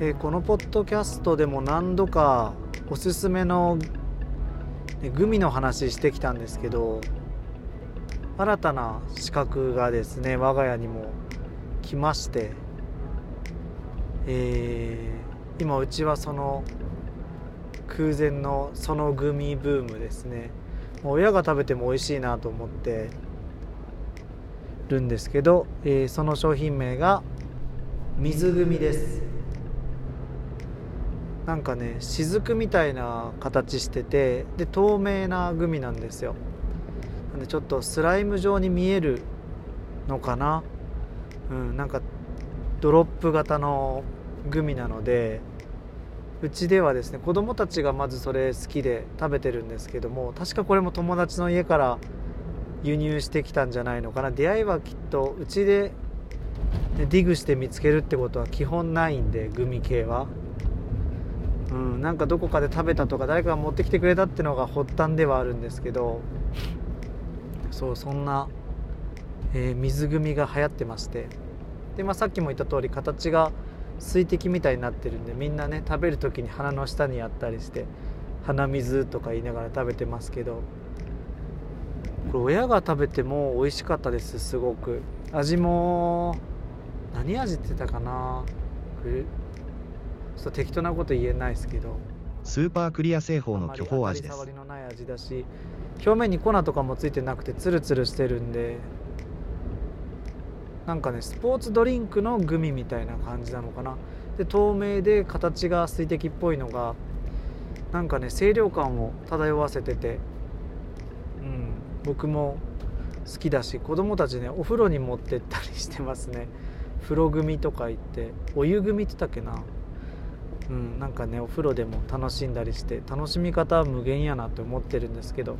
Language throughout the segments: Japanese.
えー、このポッドキャストでも何度かおすすめの、グミの話してきたんですけど新たな資格がですね我が家にも来まして、えー、今うちはその空前のそのグミブームですね。親が食べても美味しいなと思ってるんですけど、えー、その商品名が水グミです。なんかね雫みたいな形しててで透明なグミなんですよ。なんでちょっとスライム状に見えるのかな？うんなんかドロップ型のグミなのでうちではですね子供たちがまずそれ好きで食べてるんですけども確かこれも友達の家から輸入してきたんじゃないのかな。出会いはきっとうちでディグして見つけるってことは基本ないんでグミ系は。うん、なんかどこかで食べたとか誰かが持ってきてくれたっていうのが発端ではあるんですけどそうそんな、えー、水グミが流行ってまして。で、まあ、さっきも言った通り形が水滴みたいになってるんでみんなね食べる時に鼻の下にやったりして鼻水とか言いながら食べてますけどこれ親が食べても美味しかったですすごく。味も何味ってたかな？ょっと適当なこと言えないですけど。スーパークリア製法の巨峰味です。触りのない味だし表面に粉とかもついてなくてツルツルしてるんで。なんかねスポーツドリンクのグミみたいな感じなのかな。で透明で形が水滴っぽいのがなんかね清涼感を漂わせてて。うん僕も好きだし子供たちねお風呂に持ってったりしてますね。風呂組とか言ってお湯組って言ったっけなうん、なんかねお風呂でも楽しんだりして楽しみ方は無限やなって思ってるんですけど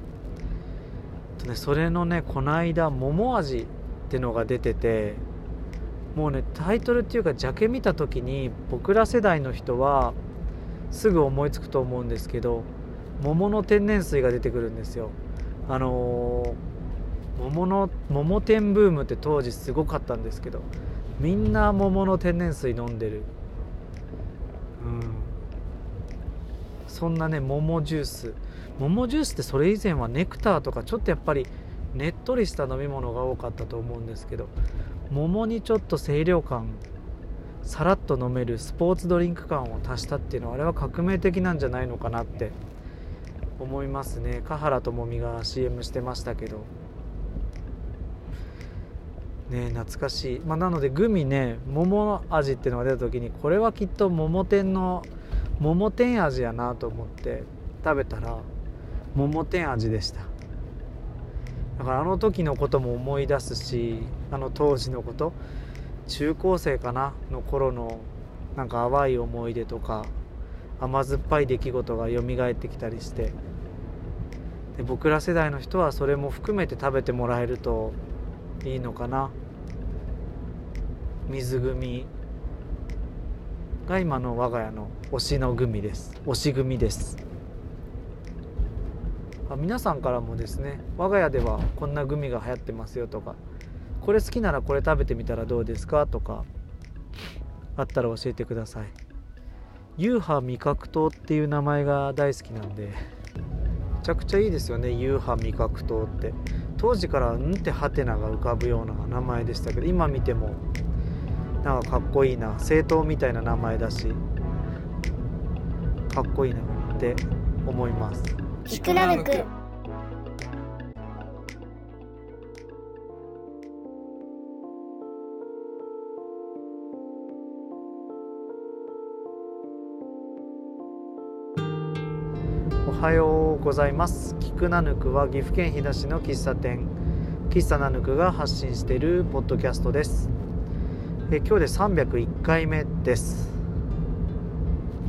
と、ね、それのねこの間桃味ってのが出ててもうねタイトルっていうかジャケ見た時に僕ら世代の人はすぐ思いつくと思うんですけど桃の天然水が出てくるんですよ。あのー、桃の桃天ブームって当時すごかったんですけどみんな桃の天然水飲んでる。そんなね桃ジュース。桃ジュースってそれ以前はネクターとかちょっとやっぱりねっとりした飲み物が多かったと思うんですけど桃にちょっと清涼感さらっと飲めるスポーツドリンク感を足したっていうのはあれは革命的なんじゃないのかなって思いますね。華原朋美が CM してましたけど。ね懐かしい、まあ、なのでグミね桃味っていうのが出た時にこれはきっと桃天の桃天味やなと思って食べたら桃天味でした。だからあの時のことも思い出すしあの当時のこと中高生かなの頃のなんか淡い思い出とか甘酸っぱい出来事が蘇ってきたりして。で僕ら世代の人はそれも含めて食べてもらえるといいのかな？水グミが今の我が家の推しのグミです。推しグミです。あ皆さんからもですね我が家ではこんなグミが流行ってますよとかこれ好きならこれ食べてみたらどうですか？とかあったら教えてください。ユーハ味覚糖っていう名前が大好きなんでめちゃくちゃいいですよねユーハ味覚糖って。当時からんってハテナが浮かぶような名前でしたけど今見てもなんかかっこいいな。政党みたいな名前だしかっこいいなって思います。ございます。キクナヌクは岐阜県飛騨市の喫茶店。喫茶ナヌクが発信しているポッドキャストです。え今日で301回目です。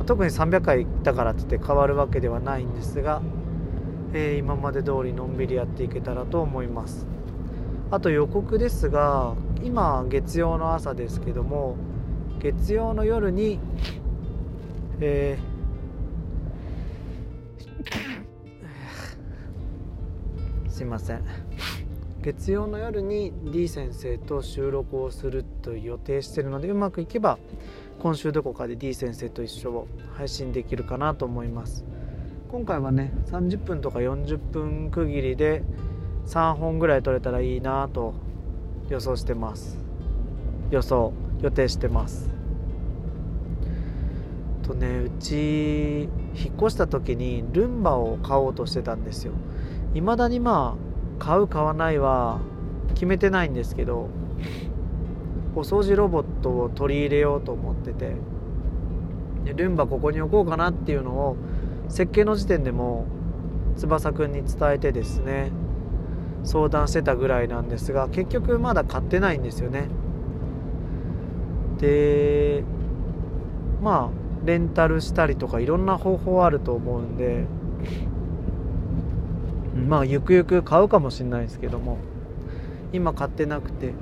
特に300回行ったからって言って変わるわけではないんですが、えー、今まで通りのんびりやっていけたらと思います。あと予告ですが今月曜の朝ですけども月曜の夜にえー、すいません。月曜の夜に D 先生と収録をすると予定してるのでうまくいけば今週どこかで D 先生と一緒を配信できるかなと思います。今回はね30分とか40分区切りで3本ぐらい撮れたらいいなと予想してます。予想予定してます。とねうち引っ越した時にルンバを買おうとしてたんですよ。未だにまあ買う買わないは決めてないんですけどお掃除ロボットを取り入れようと思っててでルンバここに置こうかなっていうのを設計の時点でも翼くんに伝えてですね相談してたぐらいなんですが結局まだ買ってないんですよね。でまあレンタルしたりとかいろんな方法あると思うんでまあゆくゆく買うかもしれないですけども。今買ってなくて。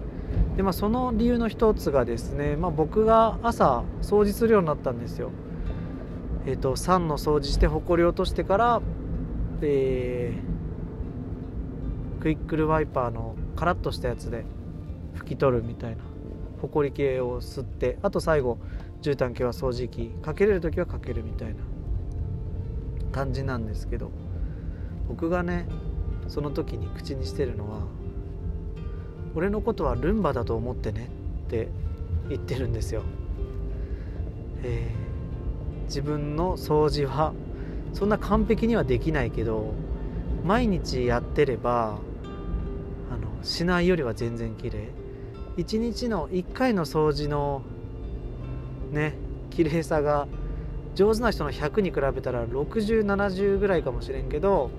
で、まあ、その理由の一つがですね、まあ、僕が朝掃除するようになったんですよ。えっ、ー、と酸の掃除してほこり落としてからえー、クイックルワイパーのカラッとしたやつで拭き取るみたいな。ほこり系を吸ってあと最後絨毯系は掃除機かけれる時はかけるみたいな感じなんですけど。僕がねその時に口にしてるのは「俺のことはルンバだと思ってね」って言ってるんですよ。えー、自分の掃除はそんな完璧にはできないけど毎日やってればあのしないよりは全然綺麗1日の1回の掃除のね綺麗さが上手な人の100に比べたら6070ぐらいかもしれんけど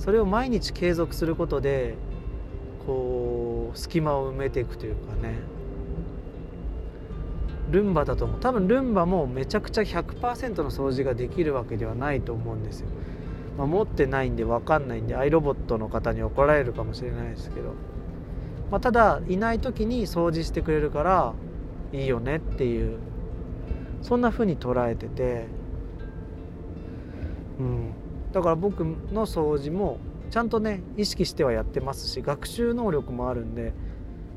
それを毎日継続することでこう隙間を埋めていくというかね。ルンバだと思う。多分ルンバもめちゃくちゃ100%の掃除ができるわけではないと思うんですよ、まあ、持ってないんで分かんないんでアイロボットの方に怒られるかもしれないですけど、まあ、ただいない時に掃除してくれるからいいよねっていうそんな風に捉えてて。うん。だから僕の掃除もちゃんとね意識してはやってますし学習能力もあるんで、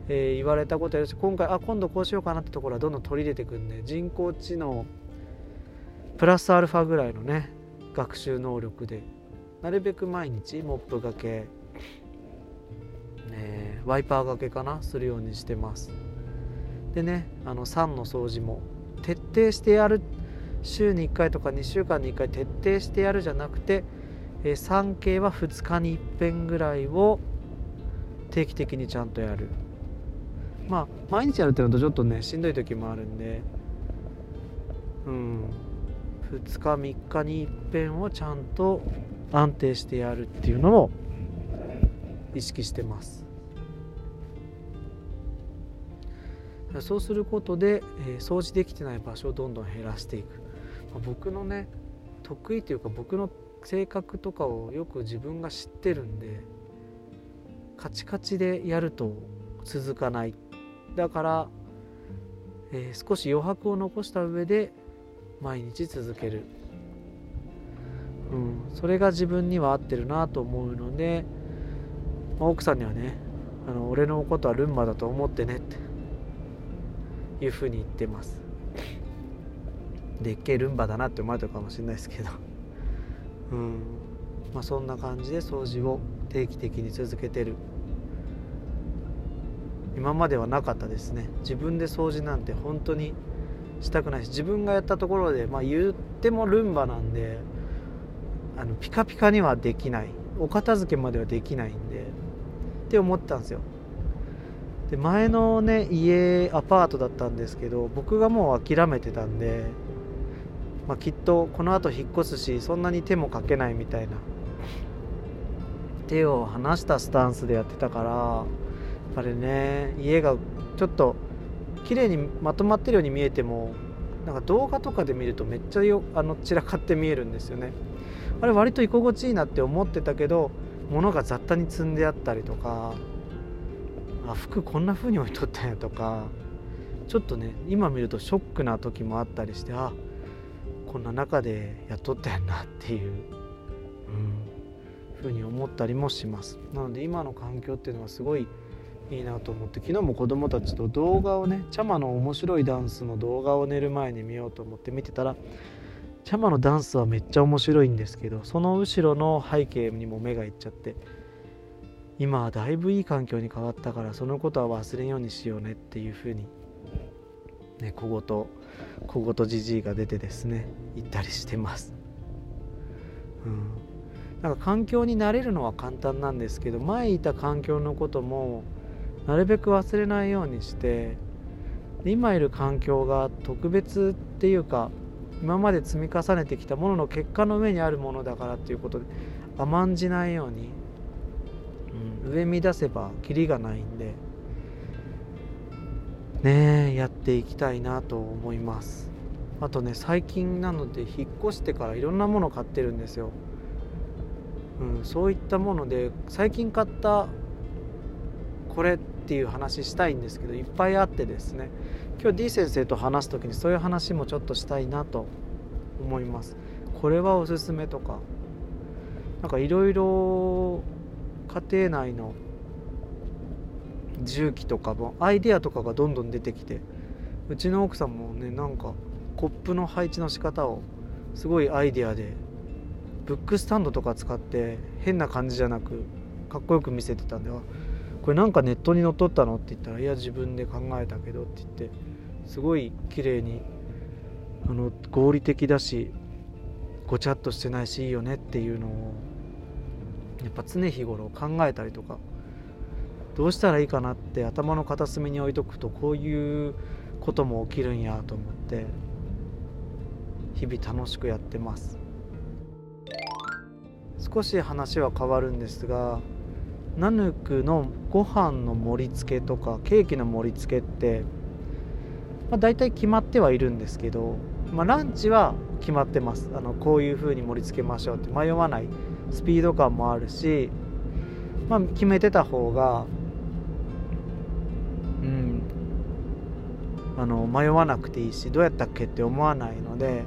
えー、言われたことやるし今回あ今度こうしようかなってところはどんどん取り入れてくんで人工知能プラスアルファぐらいのね学習能力でなるべく毎日モップがけ、えー、ワイパーがけかなするようにしてます。でねあの3の掃除も徹底してやるって週に1回とか2週間に1回徹底してやるじゃなくて、えー、3は2日に1遍ぐらいを定期的にちゃんとやる。まあ毎日やるっていうのとちょっとねしんどい時もあるんで。うん。2日3日に1遍をちゃんと安定してやるっていうのを意識してます。そうすることで、えー、掃除できてない場所をどんどん減らしていく。僕のね得意というか僕の性格とかをよく自分が知ってるんでカチカチでやると続かない。だから、えー、少し余白を残した上で毎日続ける、うん、それが自分には合ってるなと思うので、まあ、奥さんにはねあの俺のことはルンバだと思ってねっていうふうに言ってます。でっけえルンバだなって思われたかもしれないですけど。うん。まあそんな感じで掃除を定期的に続けてる。今まではなかったですね。自分で掃除なんて本当にしたくないし自分がやったところでまあ言ってもルンバなんであのピカピカにはできない。お片付けまではできないんでって思ったんですよ。で前のね家アパートだったんですけど僕がもう諦めてたんでまあ、きっとこのあと引っ越すしそんなに手もかけないみたいな。手を離したスタンスでやってたからやっぱりね家がちょっと綺麗にまとまってるように見えてもなんか動画とかで見るとめっちゃよあの散らかって見えるんですよね。あれ割と居心地いいなって思ってたけど物が雑多に積んであったりとかあ服こんな風に置いとったんやとかちょっとね今見るとショックな時もあったりしてあこんな中でやっとったやんなっていう、うん、ふうに思ったりもします。なので今の環境っていうのはすごいいいなと思って昨日も子供たちと動画をねチャマの面白いダンスの動画を寝る前に見ようと思って見てたらチャマのダンスはめっちゃ面白いんですけどその後ろの背景にも目がいっちゃって今はだいぶいい環境に変わったからそのことは忘れんようにしようねっていうふうにね小言小言じじいが出てですね言ったりしてます。うん。なんか環境に慣れるのは簡単なんですけど前いた環境のこともなるべく忘れないようにして今いる環境が特別っていうか今まで積み重ねてきたものの結果の上にあるものだからっていうことで甘んじないように、うん、上見出せばキリがないんでねやっていきたいなと思います。あとね最近なので引っ越してからいろんなもの買ってるんですよ、うん、そういったもので最近買ったこれっていう話したいんですけどいっぱいあってですね。今日 D 先生と話す時にそういう話もちょっとしたいなと思います。これはおすすめとかなんかいろいろ家庭内の重機とかもアイデアとかがどんどん出てきてうちの奥さんもねなんかコップの配置の仕方をすごいアイデアでブックスタンドとか使って変な感じじゃなくかっこよく見せてたんでこれなんかネットに載っとったのって言ったらいや自分で考えたけどって言ってすごい綺麗にあの合理的だしごちゃっとしてないしいいよねっていうのをやっぱ常日頃考えたりとかどうしたらいいかなって頭の片隅に置いとくとこういうことも起きるんやと思って日々楽しくやってます。少し話は変わるんですがナヌクのご飯の盛り付けとかケーキの盛り付けって、まあ、大体決まってはいるんですけど、まあ、ランチは決まってます。あのこういう風に盛り付けましょうって迷わない。スピード感もあるし、まあ、決めてた方があの迷わなくていいしどうやったっけって思わないので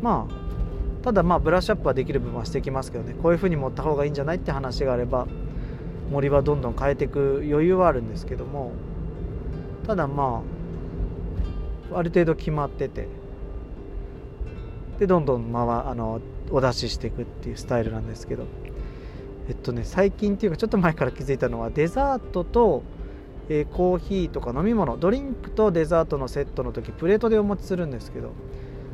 まあただまあブラッシュアップはできる部分はしてきますけどね。こういう風に持った方がいいんじゃないって話があれば森はどんどん変えていく余裕はあるんですけども。ただまあある程度決まっててでどんどん、まあ、あのお出ししていくっていうスタイルなんですけど。えっとね最近っていうかちょっと前から気づいたのはデザートと、えー、コーヒーとか飲み物ドリンクとデザートのセットの時プレートでお持ちするんですけど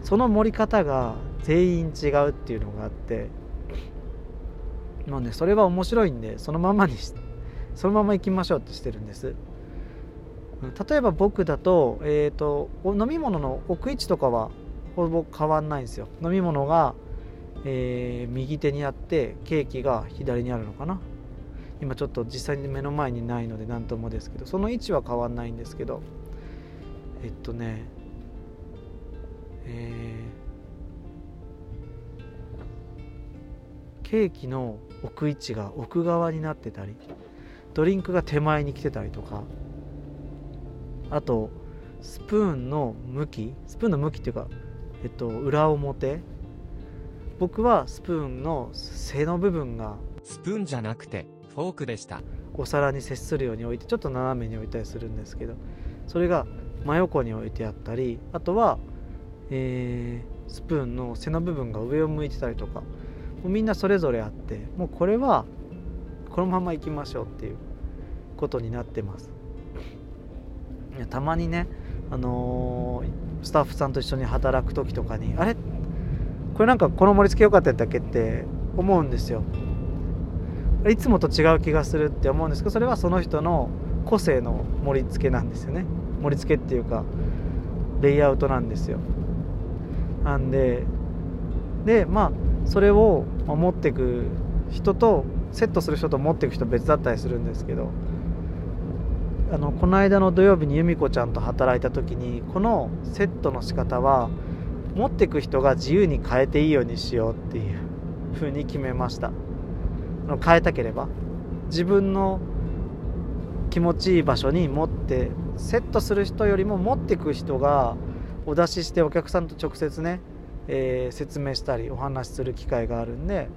その盛り方が全員違うっていうのがあってもうねそれは面白いんでそのままにそのまま行きましょうってしてるんです。例えば僕だと,、えーと、飲み物の置く位置とかはほぼ変わんないんですよ。飲み物が、えー、右手にあってケーキが左にあるのかな。今ちょっと実際に目の前にないので何ともですけどその位置は変わんないんですけどえっとねえー、ケーキの置く位置が奥側になってたりドリンクが手前に来てたりとかあとスプーンの向きスプーンの向きっていうか、えっと、裏表。僕はスプーンの背の部分がスプーンじゃなくてフォークでした。お皿に接するように置いてちょっと斜めに置いたりするんですけどそれが真横に置いてあったりあとは、えー、スプーンの背の部分が上を向いてたりとかもうみんなそれぞれあってもうこれはこのまま行きましょうっていうことになってます。たまにねあのー、スタッフさんと一緒に働く時とかにあれ？これなんかこの盛り付け良かったんだっけって思うんですよ。いつもと違う気がするって思うんですけどそれはその人の個性の盛り付けなんですよね。盛り付けっていうかレイアウトなんですよ。なんででまあそれを持っていく人とセットする人と持っていく人別だったりするんですけどあのこの間の土曜日に由美子ちゃんと働いた時にこのセットの仕方は持っていく人が自由に変えていいようにしようっていう風に決めました。変えたければ自分の気持ちいい場所に持ってセットする人よりも持ってく人がお出ししてお客さんと直接ねえー、説明したりお話しする機会があるんで、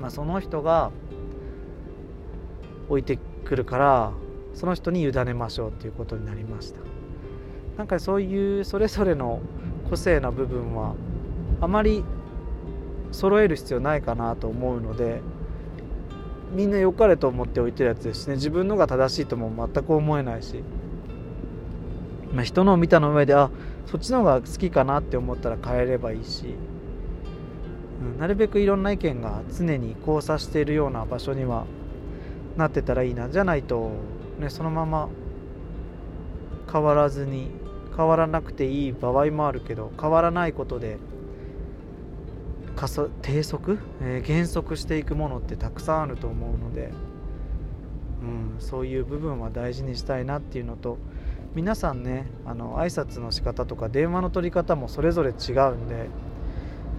まあ、その人が置いてくるからその人に委ねましょうっていうことになりました。なんかそういうそれぞれの個性な部分はあまり揃える必要ないかなと思うのでみんな良かれと思って置いてるやつですしね。自分のが正しいとも全く思えないし、まあ、人のを見たの上であそっちの方が好きかなって思ったら変えればいいし、うん、なるべくいろんな意見が常に交差しているような場所にはなってたらいいな。じゃないと、ね、そのまま変わらずに変わらなくていい場合もあるけど変わらないことで低速、えー、減速していくものってたくさんあると思うので、うん、そういう部分は大事にしたいなっていうのと皆さんねあの挨拶の仕方とか電話の取り方もそれぞれ違うんで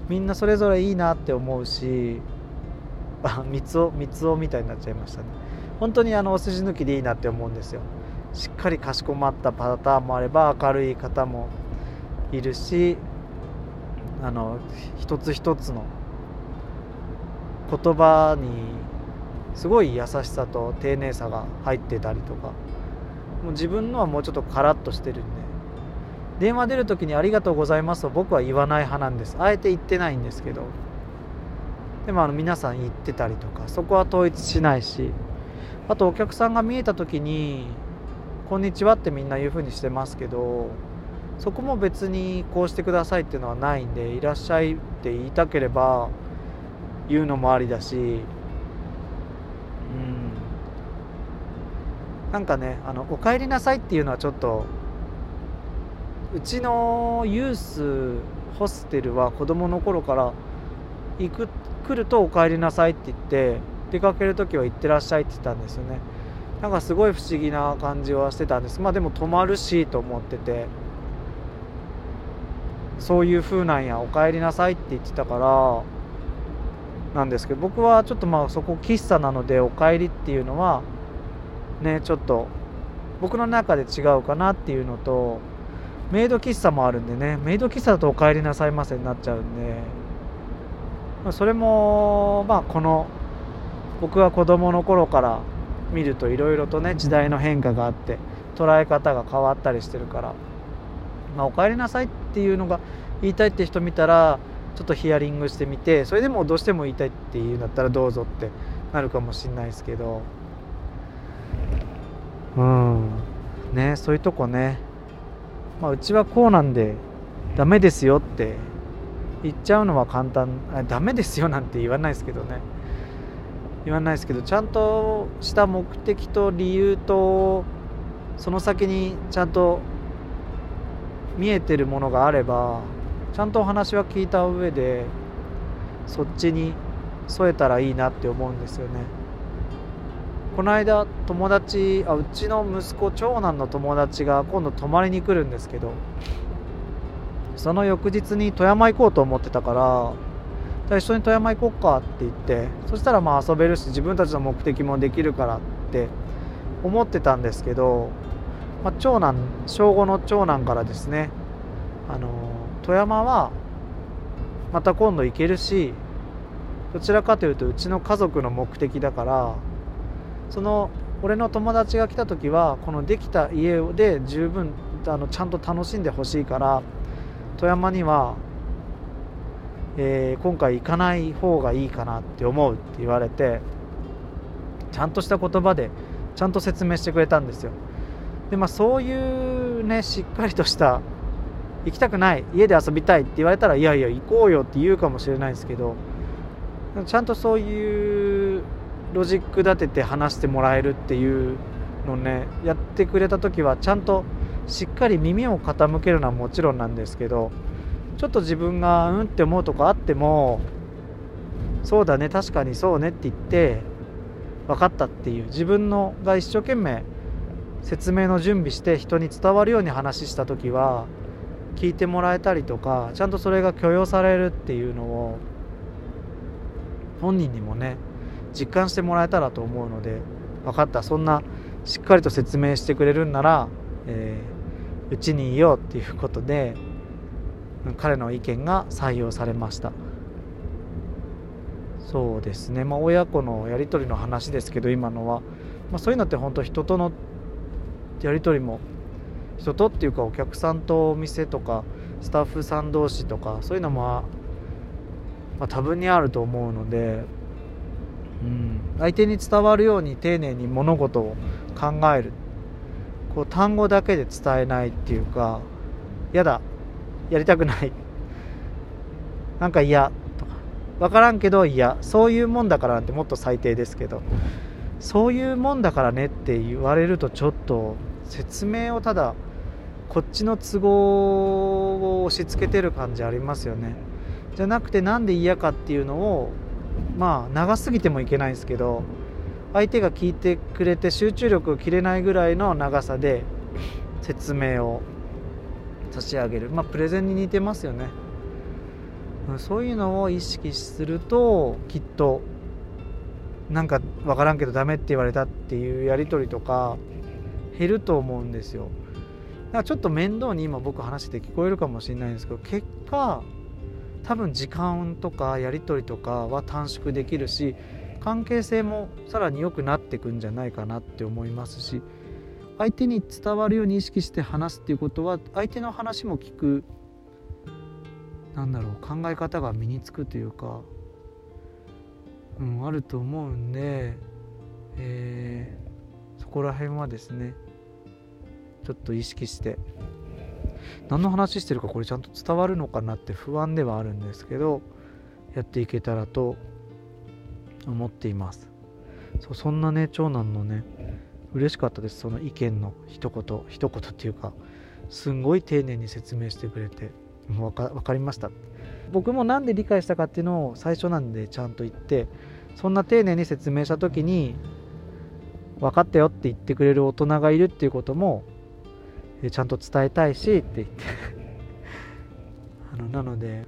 みんなそれぞれいいなって思うしあ三つお三つおみたいになっちゃいましたね。本当にあのお筋抜きでいいなって思うんですよ。しっかりかしこまったパターンもあれば明るい方もいるしあの一つ一つの言葉にすごい優しさと丁寧さが入ってたりとかもう自分のはもうちょっとカラッとしてるんで電話出る時に「ありがとうございます」と僕は言わない派なんです。あえて言ってないんですけどでもあの皆さん言ってたりとかそこは統一しないしあとお客さんが見えた時に「こんにちは」ってみんな言う風にしてますけどそこも別にこうしてくださいっていうのはないんでいらっしゃいって言いたければ言うのもありだしうん。なんかねあの「お帰りなさい」っていうのはちょっとうちのユースホステルは子供の頃から行く来ると「お帰りなさい」って言って出かける時は「行ってらっしゃい」って言ったんですよね。なんかすごい不思議な感じはしてたんです。まあでも泊まるしと思ってて。そういう風なんやお帰りなさいって言ってたからなんですけど僕はちょっとまあそこ喫茶なのでお帰りっていうのはねちょっと僕の中で違うかなっていうのとメイド喫茶もあるんでねメイド喫茶だとお帰りなさいませになっちゃうんで、ま、それもまあこの僕は子供の頃から見るといろいろとね時代の変化があって捉え方が変わったりしてるから。まあ、お帰りなさいっていうのが言いたいって人見たらちょっとヒアリングしてみてそれでもどうしても言いたいっていうんだったらどうぞってなるかもしんないですけど。うん。ねそういうとこね、まあ、うちはこうなんでダメですよって言っちゃうのは簡単。ダメですよなんて言わないですけどね。言わないですけどちゃんとした目的と理由とその先にちゃんと見えてるものがあればちゃんとお話は聞いた上でそっちに添えたらいいなって思うんですよね。この間友達あうちの息子長男の友達が今度泊まりに来るんですけどその翌日に富山行こうと思ってたから一緒に富山行こうかって言ってそしたらまあ遊べるし自分たちの目的もできるからって思ってたんですけどまあ、長男小5の長男からですねあの富山はまた今度行けるしどちらかというとうちの家族の目的だからその俺の友達が来た時はこのできた家で十分あのちゃんと楽しんでほしいから富山には、えー、今回行かない方がいいかなって思うって言われてちゃんとした言葉でちゃんと説明してくれたんですよ。でまあそういうねしっかりとした行きたくない家で遊びたいって言われたらいやいや行こうよって言うかもしれないですけどちゃんとそういうロジック立てて話してもらえるっていうのねやってくれた時はちゃんとしっかり耳を傾けるのはもちろんなんですけどちょっと自分がうんって思うとこあってもそうだね確かにそうねって言って分かったっていう自分のが一生懸命説明の準備して人に伝わるように話した時は聞いてもらえたりとかちゃんとそれが許容されるっていうのを本人にもね実感してもらえたらと思うので分かった。そんなしっかりと説明してくれるんならうち、にいようっていうことで彼の意見が採用されました。そうですね。まあ親子のやり取りの話ですけど今のは、まあ、そういうのって本当人とのやり取りも人とっていうかお客さんとお店とかスタッフさん同士とかそういうのも、まあ、多分にあると思うので、うん、相手に伝わるように丁寧に物事を考える。こう単語だけで伝えないっていうか嫌だ。やりたくない。なんか嫌。とか。分からんけど嫌。そういうもんだからなんてもっと最低ですけど。そういうもんだからねって言われるとちょっと説明をただこっちの都合を押し付けてる感じありますよね。じゃなくてなんで嫌かっていうのをまあ長すぎてもいけないんですけど相手が聞いてくれて集中力を切れないぐらいの長さで説明を差し上げる。まあプレゼンに似てますよね。そういうのを意識するときっとなんか分からんけどダメって言われたっていうやり取りとか減ると思うんですよ。だからちょっと面倒に今僕話して聞こえるかもしれないんですけど結果多分時間とかやり取りとかは短縮できるし関係性もさらに良くなっていくんじゃないかなって思いますし相手に伝わるように意識して話すっていうことは相手の話も聞くなんだろう考え方が身につくというか、うん、あると思うんで、えー、こら辺はですねちょっと意識して何の話してるかこれちゃんと伝わるのかなって不安ではあるんですけどやっていけたらと思っています。そうそんなね長男のね嬉しかったです。その意見の一言一言っていうかすんごい丁寧に説明してくれてもう分かりました。僕も何で理解したかっていうのを最初なんでちゃんと言ってそんな丁寧に説明した時に分かったよって言ってくれる大人がいるっていうこともちゃんと伝えたいしって言って。あのなので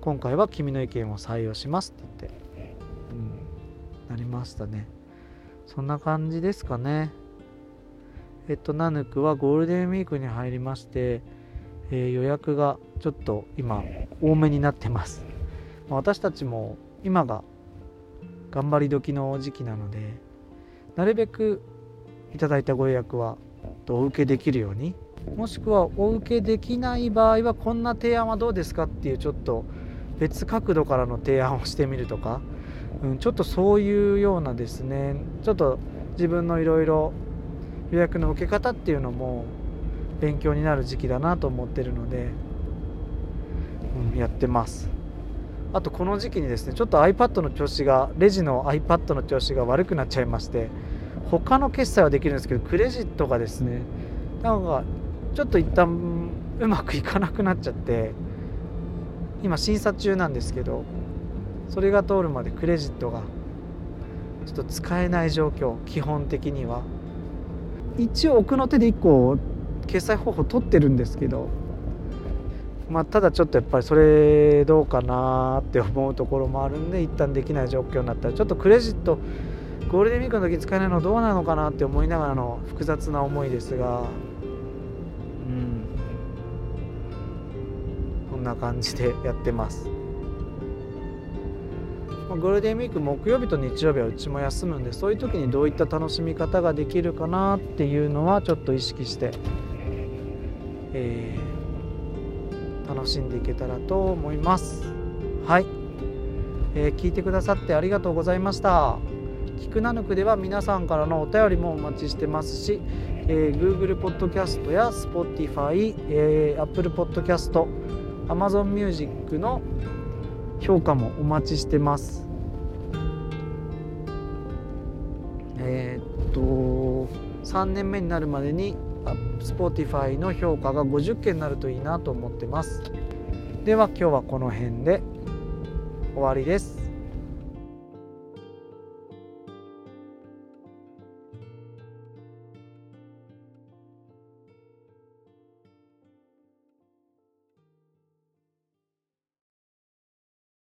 今回は君の意見を採用しますって言って、うん、なりましたね。そんな感じですかね。えっとナヌクはゴールデンウィークに入りましてえー、予約がちょっと今多めになってます、ま、私たちも今が頑張り時の時期なのでなるべくいただいたご予約はお受けできるようにもしくはお受けできない場合はこんな提案はどうですかっていうちょっと別角度からの提案をしてみるとか、うん、ちょっとそういうようなですねちょっと自分のいろいろ予約の受け方っていうのも勉強になる時期だなと思ってるので、うん、やってます。あとこの時期にですねちょっと iPad の調子がレジの iPad の調子が悪くなっちゃいまして他の決済はできるんですけどクレジットがですねなんかちょっと一旦うまくいかなくなっちゃって今審査中なんですけどそれが通るまでクレジットがちょっと使えない状況基本的には。一応奥の手で1個決済方法取ってるんですけどまあ、ただちょっとやっぱりそれどうかなって思うところもあるんで一旦できない状況になったらちょっとクレジットゴールデンウィークの時使えないのどうなのかなって思いながらの複雑な思いですがうん。こんな感じでやってます。まあゴールデンウィーク木曜日と日曜日はうちも休むんでそういう時にどういった楽しみ方ができるかなっていうのはちょっと意識してえー、楽しんでいけたらと思います。はい、えー、聞いてくださってありがとうございました。キクナヌクでは皆さんからのお便りもお待ちしてますし、えー、Google Podcast や Spotify、えー、Apple Podcast Amazon Music の評価もお待ちしてます。えー、っと3年目になるまでに Spotify の評価が50件になるといいなと思ってます。では今日はこの辺で終わりです。